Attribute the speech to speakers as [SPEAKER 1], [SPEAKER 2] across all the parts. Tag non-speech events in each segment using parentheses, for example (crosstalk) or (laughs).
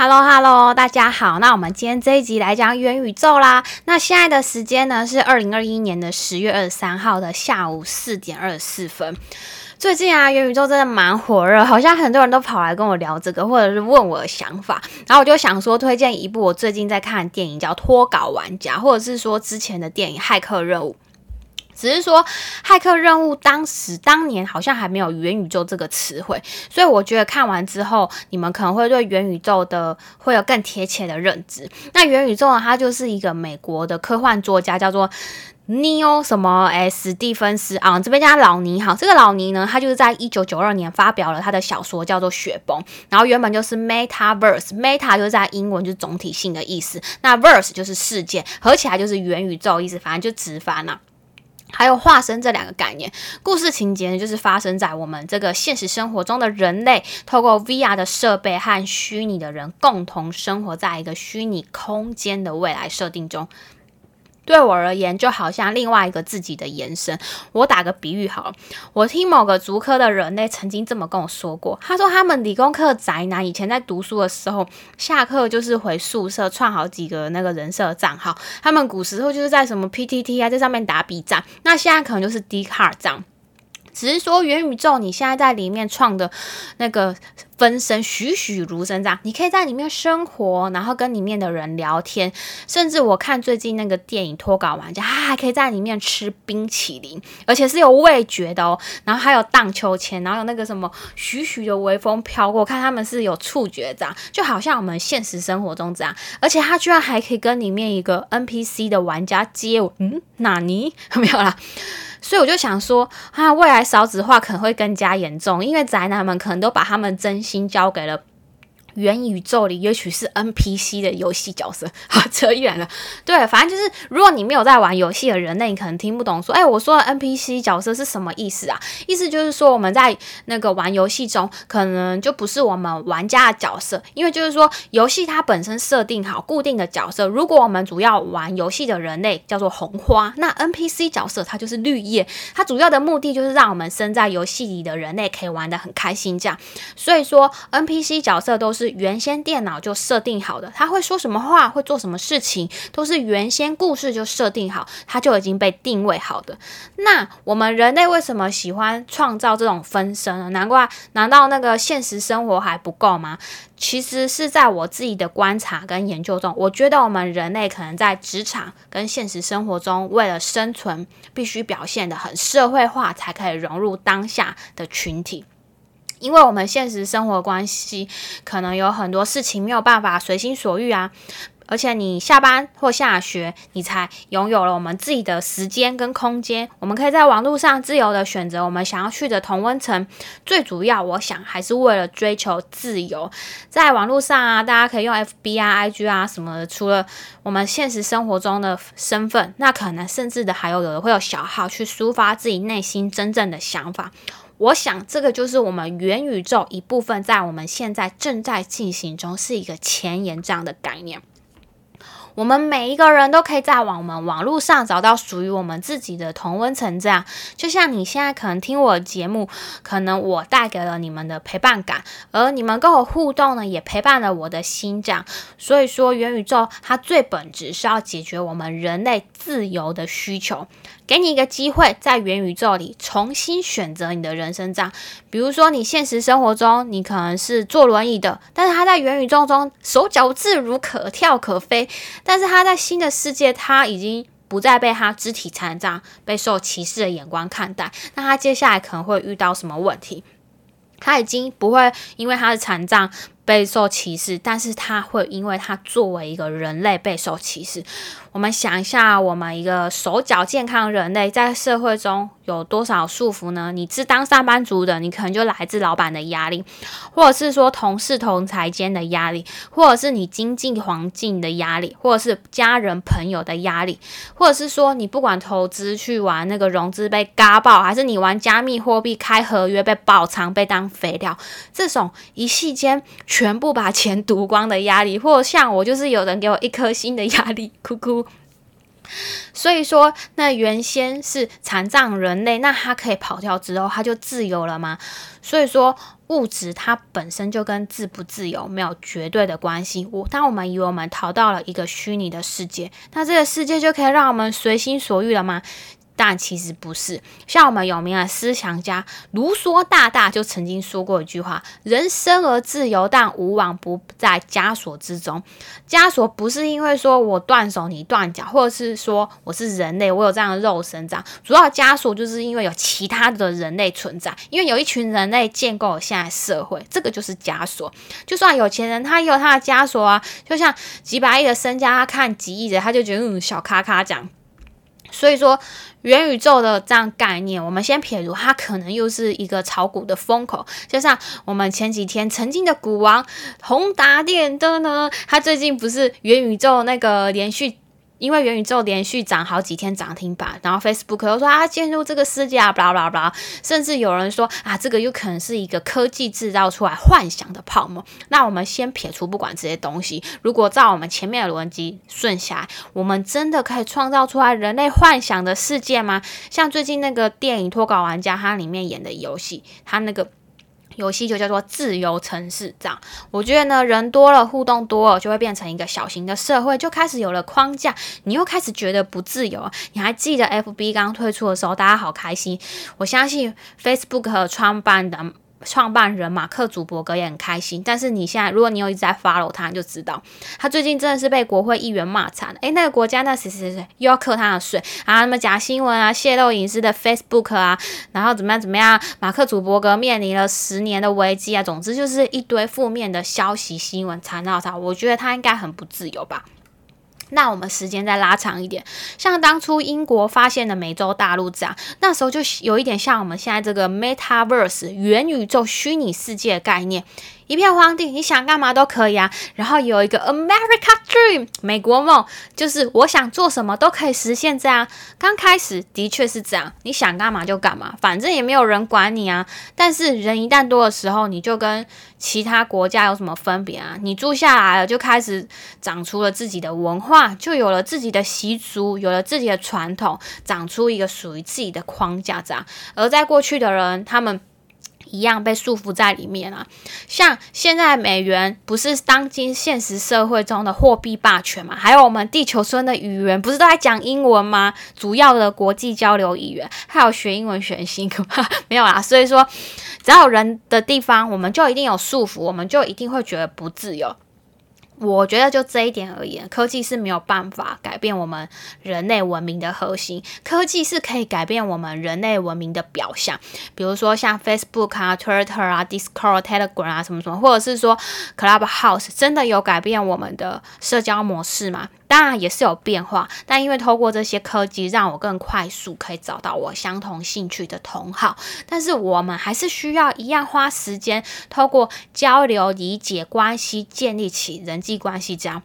[SPEAKER 1] Hello Hello，大家好。那我们今天这一集来讲元宇宙啦。那现在的时间呢是二零二一年的十月二十三号的下午四点二十四分。最近啊，元宇宙真的蛮火热，好像很多人都跑来跟我聊这个，或者是问我的想法。然后我就想说，推荐一部我最近在看的电影，叫《脱稿玩家》，或者是说之前的电影《骇客任务》。只是说，骇客任务当时当年好像还没有元宇宙这个词汇，所以我觉得看完之后，你们可能会对元宇宙的会有更贴切的认知。那元宇宙呢，它就是一个美国的科幻作家，叫做尼欧什么 S 蒂芬斯啊，这边叫老尼哈。这个老尼呢，他就是在一九九二年发表了他的小说叫做《雪崩》，然后原本就是 Metaverse，Meta 就是在英文就是总体性的意思，那 Verse 就是事件，合起来就是元宇宙意思，反正就直翻了。还有化身这两个概念，故事情节呢，就是发生在我们这个现实生活中的人类，透过 VR 的设备和虚拟的人共同生活在一个虚拟空间的未来设定中。对我而言，就好像另外一个自己的延伸。我打个比喻好了，我听某个足科的人呢曾经这么跟我说过，他说他们理工科宅男以前在读书的时候，下课就是回宿舍串好几个那个人设账号，他们古时候就是在什么 PTT 啊，在上面打比战，那现在可能就是 D 卡账。只是说元宇宙，你现在在里面创的那个分身栩栩如生，这样你可以在里面生活，然后跟里面的人聊天，甚至我看最近那个电影《脱稿玩家》，他还可以在里面吃冰淇淋，而且是有味觉的哦。然后还有荡秋千，然后有那个什么徐徐的微风飘过，看他们是有触觉这样，就好像我们现实生活中这样。而且他居然还可以跟里面一个 NPC 的玩家接吻，嗯，哪尼 (laughs) 没有啦。所以我就想说，啊，未来少子化可能会更加严重，因为宅男们可能都把他们真心交给了。元宇宙里也许是 NPC 的游戏角色，(laughs) 好扯远了。对，反正就是如果你没有在玩游戏的人，那你可能听不懂说，哎，我说的 NPC 角色是什么意思啊？意思就是说我们在那个玩游戏中，可能就不是我们玩家的角色，因为就是说游戏它本身设定好固定的角色。如果我们主要玩游戏的人类叫做红花，那 NPC 角色它就是绿叶，它主要的目的就是让我们身在游戏里的人类可以玩得很开心这样。所以说 NPC 角色都是。原先电脑就设定好的，他会说什么话，会做什么事情，都是原先故事就设定好，他就已经被定位好的。那我们人类为什么喜欢创造这种分身呢？难怪，难道那个现实生活还不够吗？其实是在我自己的观察跟研究中，我觉得我们人类可能在职场跟现实生活中，为了生存，必须表现的很社会化，才可以融入当下的群体。因为我们现实生活关系，可能有很多事情没有办法随心所欲啊，而且你下班或下学，你才拥有了我们自己的时间跟空间。我们可以在网络上自由的选择我们想要去的同温层。最主要，我想还是为了追求自由。在网络上啊，大家可以用 FB 啊、IG 啊什么的。除了我们现实生活中的身份，那可能甚至的还有有的会有小号去抒发自己内心真正的想法。我想，这个就是我们元宇宙一部分，在我们现在正在进行中，是一个前沿这样的概念。我们每一个人都可以在我们网络上找到属于我们自己的同温层，这样就像你现在可能听我节目，可能我带给了你们的陪伴感，而你们跟我互动呢，也陪伴了我的心，这样。所以说，元宇宙它最本质是要解决我们人类自由的需求。给你一个机会，在元宇宙里重新选择你的人生这样，比如说，你现实生活中你可能是坐轮椅的，但是他在元宇宙中手脚自如，可跳可飞。但是他在新的世界，他已经不再被他肢体残障、被受歧视的眼光看待。那他接下来可能会遇到什么问题？他已经不会因为他的残障。备受歧视，但是他会因为他作为一个人类备受歧视。我们想一下，我们一个手脚健康人类在社会中有多少束缚呢？你是当上班族的，你可能就来自老板的压力，或者是说同事同才间的压力，或者是你经济环境的压力，或者是家人朋友的压力，或者是说你不管投资去玩那个融资被嘎爆，还是你玩加密货币开合约被爆仓被当肥料，这种一系间。全部把钱赌光的压力，或像我就是有人给我一颗心的压力，(laughs) 哭哭。所以说，那原先是残障人类，那他可以跑掉之后，他就自由了吗？所以说，物质它本身就跟自不自由没有绝对的关系。我当我们以为我们逃到了一个虚拟的世界，那这个世界就可以让我们随心所欲了吗？但其实不是，像我们有名的思想家卢梭大大就曾经说过一句话：“人生而自由，但无往不在枷锁之中。枷锁不是因为说我断手你断脚，或者是说我是人类，我有这样的肉身这样。主要枷锁就是因为有其他的人类存在，因为有一群人类建构了现在社会，这个就是枷锁。就算有钱人，他也有他的枷锁啊。就像几百亿的身家，他看几亿的，他就觉得嗯小咖咖这样。所以说。元宇宙的这样概念，我们先撇除，它可能又是一个炒股的风口。就像我们前几天曾经的股王宏达电的呢，它最近不是元宇宙那个连续。因为元宇宙连续涨好几天涨停板，然后 Facebook 又说啊进入这个世界啊，巴拉巴拉巴拉，甚至有人说啊这个有可能是一个科技制造出来幻想的泡沫。那我们先撇除不管这些东西，如果照我们前面的逻辑顺下来，我们真的可以创造出来人类幻想的世界吗？像最近那个电影《脱稿玩家》，它里面演的游戏，它那个。游戏就叫做自由城市，这样我觉得呢，人多了，互动多了，就会变成一个小型的社会，就开始有了框架，你又开始觉得不自由。你还记得 FB 刚推出的时候，大家好开心。我相信 Facebook 和创办的。创办人马克·祖伯格也很开心，但是你现在，如果你有一直在 follow 他，你就知道他最近真的是被国会议员骂惨了。诶，那个国家那谁谁谁又要扣他的税啊？什么假新闻啊，泄露隐私的 Facebook 啊，然后怎么样怎么样？马克·祖伯格面临了十年的危机啊！总之就是一堆负面的消息新闻缠绕他，我觉得他应该很不自由吧。那我们时间再拉长一点，像当初英国发现的美洲大陆这样，那时候就有一点像我们现在这个 Metaverse 元宇宙虚拟世界的概念。一片荒地，你想干嘛都可以啊。然后有一个 America Dream 美国梦，就是我想做什么都可以实现。这样刚开始的确是这样，你想干嘛就干嘛，反正也没有人管你啊。但是人一旦多的时候，你就跟其他国家有什么分别啊？你住下来了，就开始长出了自己的文化，就有了自己的习俗，有了自己的传统，长出一个属于自己的框架。这样，而在过去的人，他们。一样被束缚在里面啊！像现在美元不是当今现实社会中的货币霸权嘛？还有我们地球村的语言不是都在讲英文吗？主要的国际交流语言，还有学英文学习，可 (laughs) 怕没有啦。所以说，只要有人的地方，我们就一定有束缚，我们就一定会觉得不自由。我觉得就这一点而言，科技是没有办法改变我们人类文明的核心。科技是可以改变我们人类文明的表象，比如说像 Facebook 啊、Twitter 啊、Discord、Telegram 啊什么什么，或者是说 Clubhouse，真的有改变我们的社交模式吗？当然也是有变化，但因为透过这些科技，让我更快速可以找到我相同兴趣的同好。但是我们还是需要一样花时间，透过交流、理解关系，建立起人际关系，这样。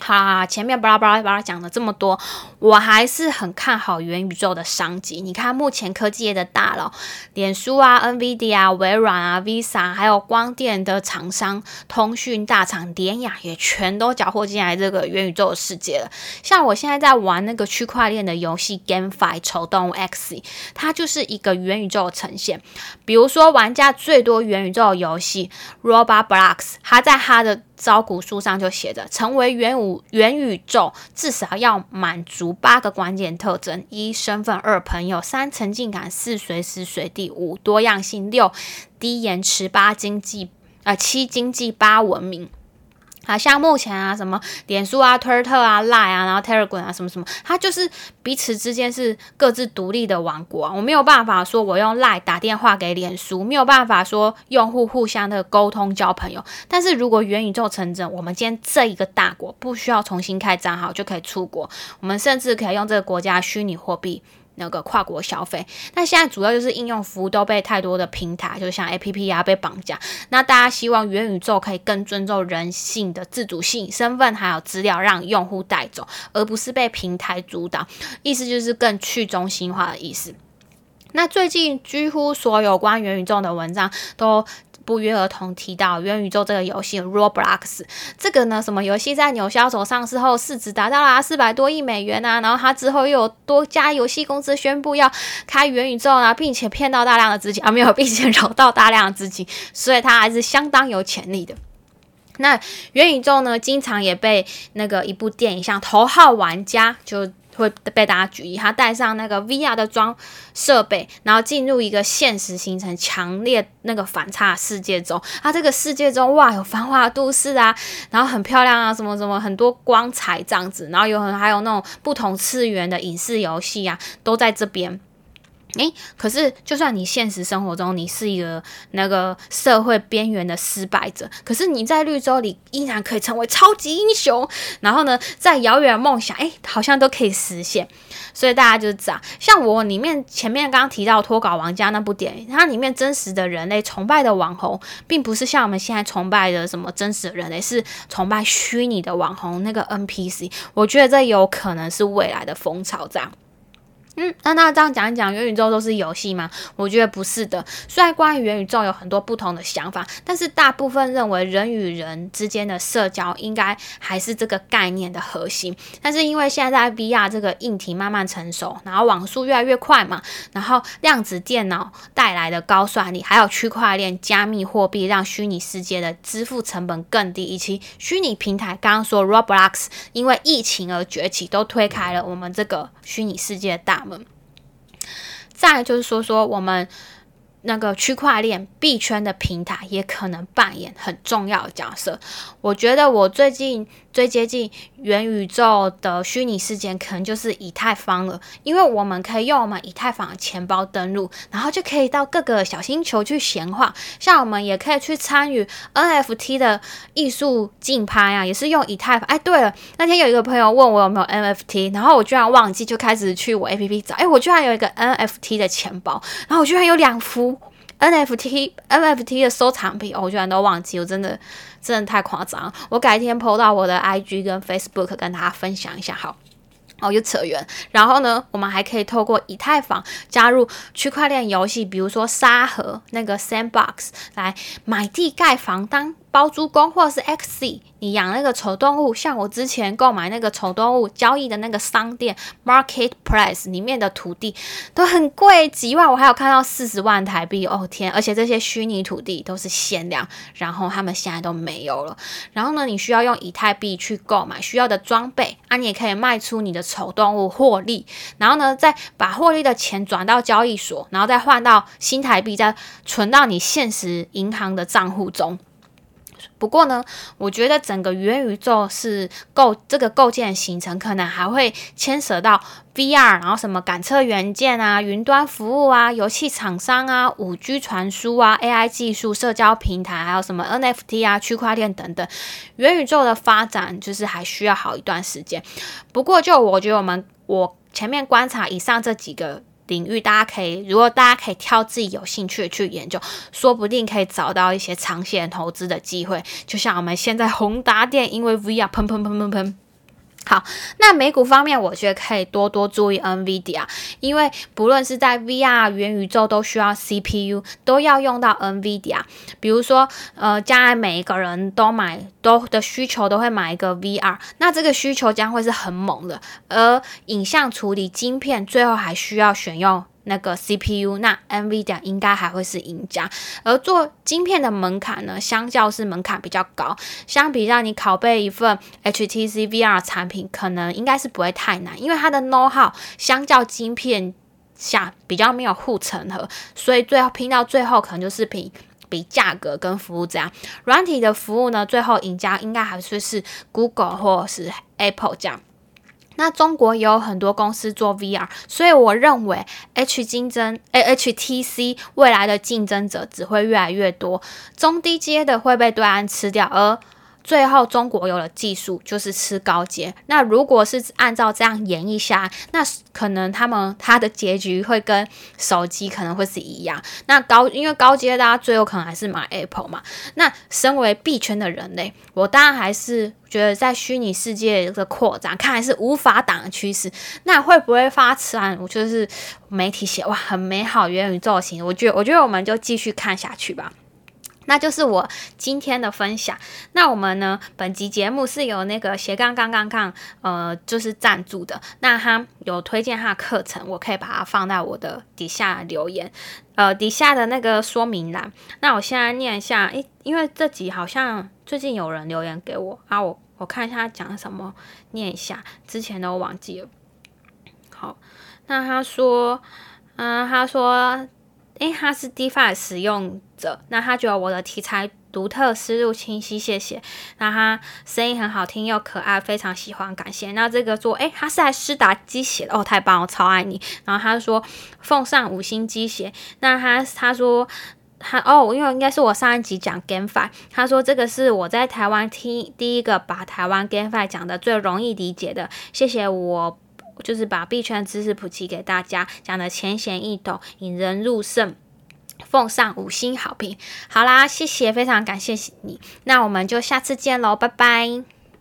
[SPEAKER 1] 哈，前面巴拉巴拉巴拉讲了这么多，我还是很看好元宇宙的商机。你看，目前科技业的大佬，脸书啊、NVID 啊、微软啊、Visa，还有光电的厂商、通讯大厂典雅，也全都缴获进来这个元宇宙的世界了。像我现在在玩那个区块链的游戏 GameFi 丑动物 X，它就是一个元宇宙的呈现。比如说，玩家最多元宇宙的游戏 Roblox，它在它的招股书上就写着，成为元宇元宇宙至少要满足八个关键特征：一、身份；二、朋友；三、沉浸感；四、随时随地；五、多样性；六、低延迟；八、经济；啊，七、经济；八、文明。啊，像目前啊，什么脸书啊、Twitter 啊、Line 啊，然后 Telegram 啊，什么什么，它就是彼此之间是各自独立的王国。我没有办法说我用 Line 打电话给脸书，没有办法说用户互相的沟通交朋友。但是如果元宇宙成真，我们今天这一个大国不需要重新开账号就可以出国，我们甚至可以用这个国家虚拟货币。那个跨国消费，那现在主要就是应用服务都被太多的平台，就像 A P P 啊被绑架。那大家希望元宇宙可以更尊重人性的自主性、身份还有资料，让用户带走，而不是被平台主导。意思就是更去中心化的意思。那最近几乎所有关元宇宙的文章都。不约而同提到元宇宙这个游戏 Roblox。这个呢，什么游戏在纽交所上市后市值达到了四百多亿美元啊？然后它之后又有多家游戏公司宣布要开元宇宙啊，并且骗到大量的资金啊，没有，并且揉到大量的资金，所以它还是相当有潜力的。那元宇宙呢，经常也被那个一部电影像《头号玩家》就。会被大家举意，他带上那个 VR 的装设备，然后进入一个现实形成强烈那个反差世界中。他这个世界中哇，有繁华都市啊，然后很漂亮啊，什么什么很多光彩这样子，然后有很还有那种不同次元的影视游戏啊，都在这边。诶，可是就算你现实生活中你是一个那个社会边缘的失败者，可是你在绿洲里依然可以成为超级英雄。然后呢，在遥远的梦想，诶，好像都可以实现。所以大家就是这样。像我里面前面刚刚提到脱稿玩家那部电影，它里面真实的人类崇拜的网红，并不是像我们现在崇拜的什么真实的人类，是崇拜虚拟的网红那个 NPC。我觉得这有可能是未来的风潮，这样。嗯，那那这样讲一讲，元宇宙都是游戏吗？我觉得不是的。虽然关于元宇宙有很多不同的想法，但是大部分认为人与人之间的社交应该还是这个概念的核心。但是因为现在 VR 这个硬体慢慢成熟，然后网速越来越快嘛，然后量子电脑带来的高算力，还有区块链、加密货币让虚拟世界的支付成本更低，以及虚拟平台，刚刚说 Roblox 因为疫情而崛起，都推开了我们这个虚拟世界的大。再就是说说我们那个区块链币圈的平台，也可能扮演很重要的角色。我觉得我最近。最接近元宇宙的虚拟世界，可能就是以太坊了，因为我们可以用我们以太坊的钱包登录，然后就可以到各个小星球去闲话。像我们也可以去参与 NFT 的艺术竞拍啊，也是用以太坊。哎，对了，那天有一个朋友问我有没有 NFT，然后我居然忘记，就开始去我 APP 找。哎，我居然有一个 NFT 的钱包，然后我居然有两幅 NFT NFT 的收藏品，我居然都忘记，我真的。真的太夸张，我改天 PO 到我的 IG 跟 Facebook 跟大家分享一下，好，哦，就扯远。然后呢，我们还可以透过以太坊加入区块链游戏，比如说沙盒那个 Sandbox 来买地盖房当。包租公或是 XC，你养那个丑动物，像我之前购买那个丑动物交易的那个商店 Marketplace 里面的土地都很贵，几万，我还有看到四十万台币，哦天！而且这些虚拟土地都是限量，然后他们现在都没有了。然后呢，你需要用以太币去购买需要的装备，啊，你也可以卖出你的丑动物获利，然后呢，再把获利的钱转到交易所，然后再换到新台币，再存到你现实银行的账户中。不过呢，我觉得整个元宇宙是构这个构建形成，可能还会牵涉到 VR，然后什么感测元件啊、云端服务啊、游戏厂商啊、五 G 传输啊、AI 技术、社交平台，还有什么 NFT 啊、区块链等等。元宇宙的发展就是还需要好一段时间。不过，就我觉得我们我前面观察以上这几个。领域，大家可以，如果大家可以挑自己有兴趣的去研究，说不定可以找到一些长线投资的机会。就像我们现在宏达电，因为 VR 喷喷喷喷喷。好，那美股方面，我觉得可以多多注意 NVIDIA，因为不论是在 VR 元宇宙都需要 CPU，都要用到 NVIDIA。比如说，呃，将来每一个人都买都的需求都会买一个 VR，那这个需求将会是很猛的。而影像处理晶片最后还需要选用。那个 CPU，那 NVIDIA 应该还会是赢家。而做晶片的门槛呢，相较是门槛比较高。相比让你拷贝一份 HTC VR 产品，可能应该是不会太难，因为它的 know how 相较晶片下比较没有护城河，所以最后拼到最后可能就是比比价格跟服务这样。软体的服务呢，最后赢家应该还是是 Google 或是 Apple 这样。那中国也有很多公司做 VR，所以我认为 H 竞争，HTC 未来的竞争者只会越来越多，中低阶的会被对岸吃掉，而。最后，中国有了技术，就是吃高阶。那如果是按照这样演绎下，那可能他们他的结局会跟手机可能会是一样。那高，因为高阶大家最后可能还是买 Apple 嘛。那身为币圈的人类，我当然还是觉得在虚拟世界的扩展，看来是无法挡的趋势。那会不会发展？我就是媒体写哇，很美好元宇宙型。我觉得，我觉得我们就继续看下去吧。那就是我今天的分享。那我们呢，本集节目是由那个斜杠杠杠杠呃，就是赞助的。那他有推荐他的课程，我可以把它放在我的底下留言，呃，底下的那个说明栏。那我现在念一下，诶，因为这集好像最近有人留言给我啊，我我看一下他讲什么，念一下，之前都忘记了。好，那他说，嗯，他说。诶，他是 DeFi 使用者，那他觉得我的题材独特、思路清晰，谢谢。那他声音很好听又可爱，非常喜欢，感谢。那这个做，诶，他是在施达鸡血的哦，太棒，我超爱你。然后他说奉上五星鸡血。那他他说他哦，因为应该是我上一集讲 GameFi，他说这个是我在台湾听第一个把台湾 GameFi 讲的最容易理解的，谢谢我。就是把币圈知识普及给大家，讲的浅显易懂，引人入胜，奉上五星好评。好啦，谢谢，非常感谢你，那我们就下次见喽，拜拜。